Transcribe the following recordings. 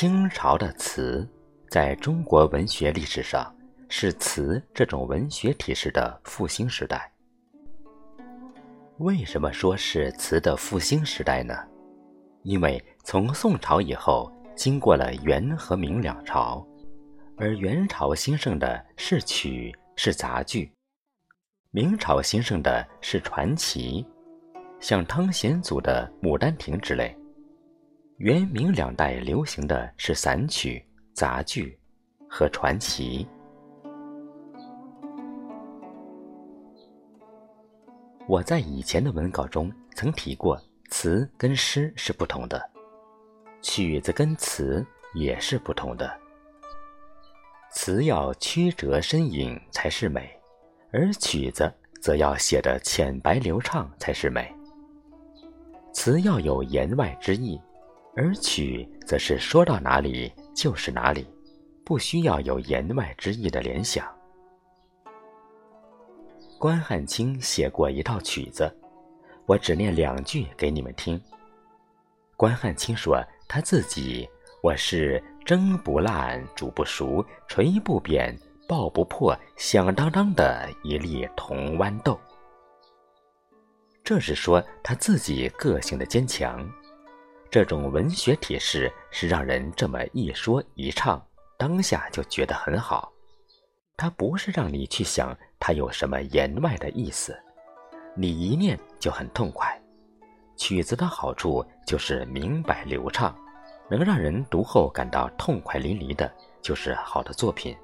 清朝的词，在中国文学历史上是词这种文学体式的复兴时代。为什么说是词的复兴时代呢？因为从宋朝以后，经过了元和明两朝，而元朝兴盛的是曲，是杂剧；明朝兴盛的是传奇，像汤显祖的《牡丹亭》之类。元明两代流行的是散曲、杂剧和传奇。我在以前的文稿中曾提过，词跟诗是不同的，曲子跟词也是不同的。词要曲折深隐才是美，而曲子则要写得浅白流畅才是美。词要有言外之意。而曲则是说到哪里就是哪里，不需要有言外之意的联想。关汉卿写过一套曲子，我只念两句给你们听。关汉卿说他自己：“我是蒸不烂、煮不熟、捶不扁、爆不破、响当当的一粒铜豌豆。”这是说他自己个性的坚强。这种文学体式是让人这么一说一唱，当下就觉得很好。它不是让你去想它有什么言外的意思，你一念就很痛快。曲子的好处就是明白流畅，能让人读后感到痛快淋漓的，就是好的作品。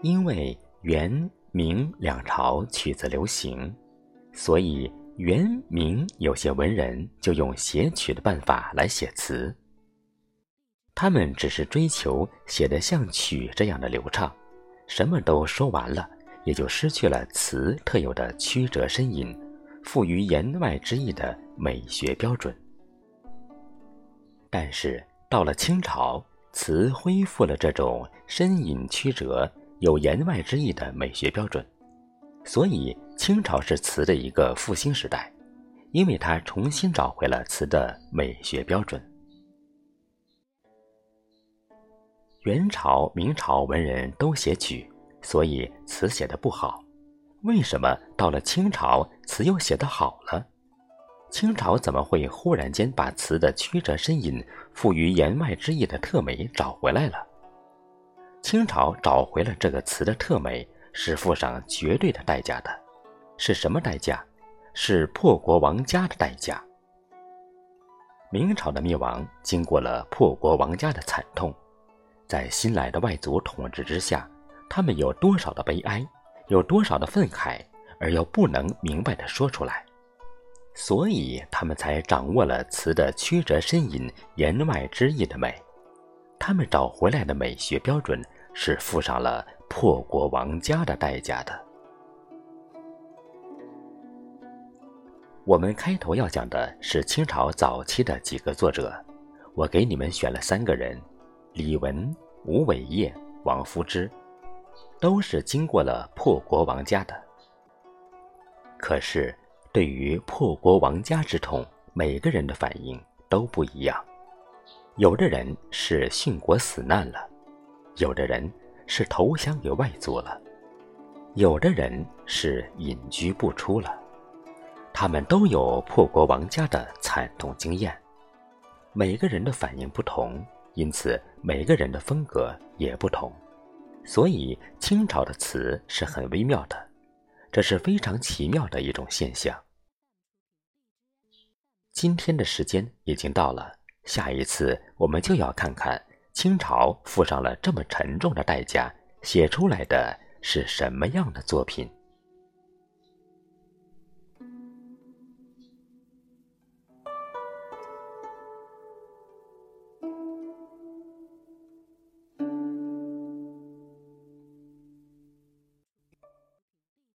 因为元、明两朝曲子流行，所以。元明有些文人就用写曲的办法来写词，他们只是追求写得像曲这样的流畅，什么都说完了，也就失去了词特有的曲折呻吟、富于言外之意的美学标准。但是到了清朝，词恢复了这种呻吟曲折、有言外之意的美学标准，所以。清朝是词的一个复兴时代，因为它重新找回了词的美学标准。元朝、明朝文人都写曲，所以词写的不好。为什么到了清朝词又写得好了？清朝怎么会忽然间把词的曲折呻吟、富于言外之意的特美找回来了？清朝找回了这个词的特美，是付上绝对的代价的。是什么代价？是破国亡家的代价。明朝的灭亡经过了破国亡家的惨痛，在新来的外族统治之下，他们有多少的悲哀，有多少的愤慨，而又不能明白的说出来，所以他们才掌握了词的曲折呻吟、言外之意的美。他们找回来的美学标准，是附上了破国亡家的代价的。我们开头要讲的是清朝早期的几个作者，我给你们选了三个人：李文、吴伟业、王夫之，都是经过了破国亡家的。可是，对于破国亡家之痛，每个人的反应都不一样。有的人是殉国死难了，有的人是投降给外族了，有的人是隐居不出了。他们都有破国亡家的惨痛经验，每个人的反应不同，因此每个人的风格也不同，所以清朝的词是很微妙的，这是非常奇妙的一种现象。今天的时间已经到了，下一次我们就要看看清朝付上了这么沉重的代价写出来的是什么样的作品。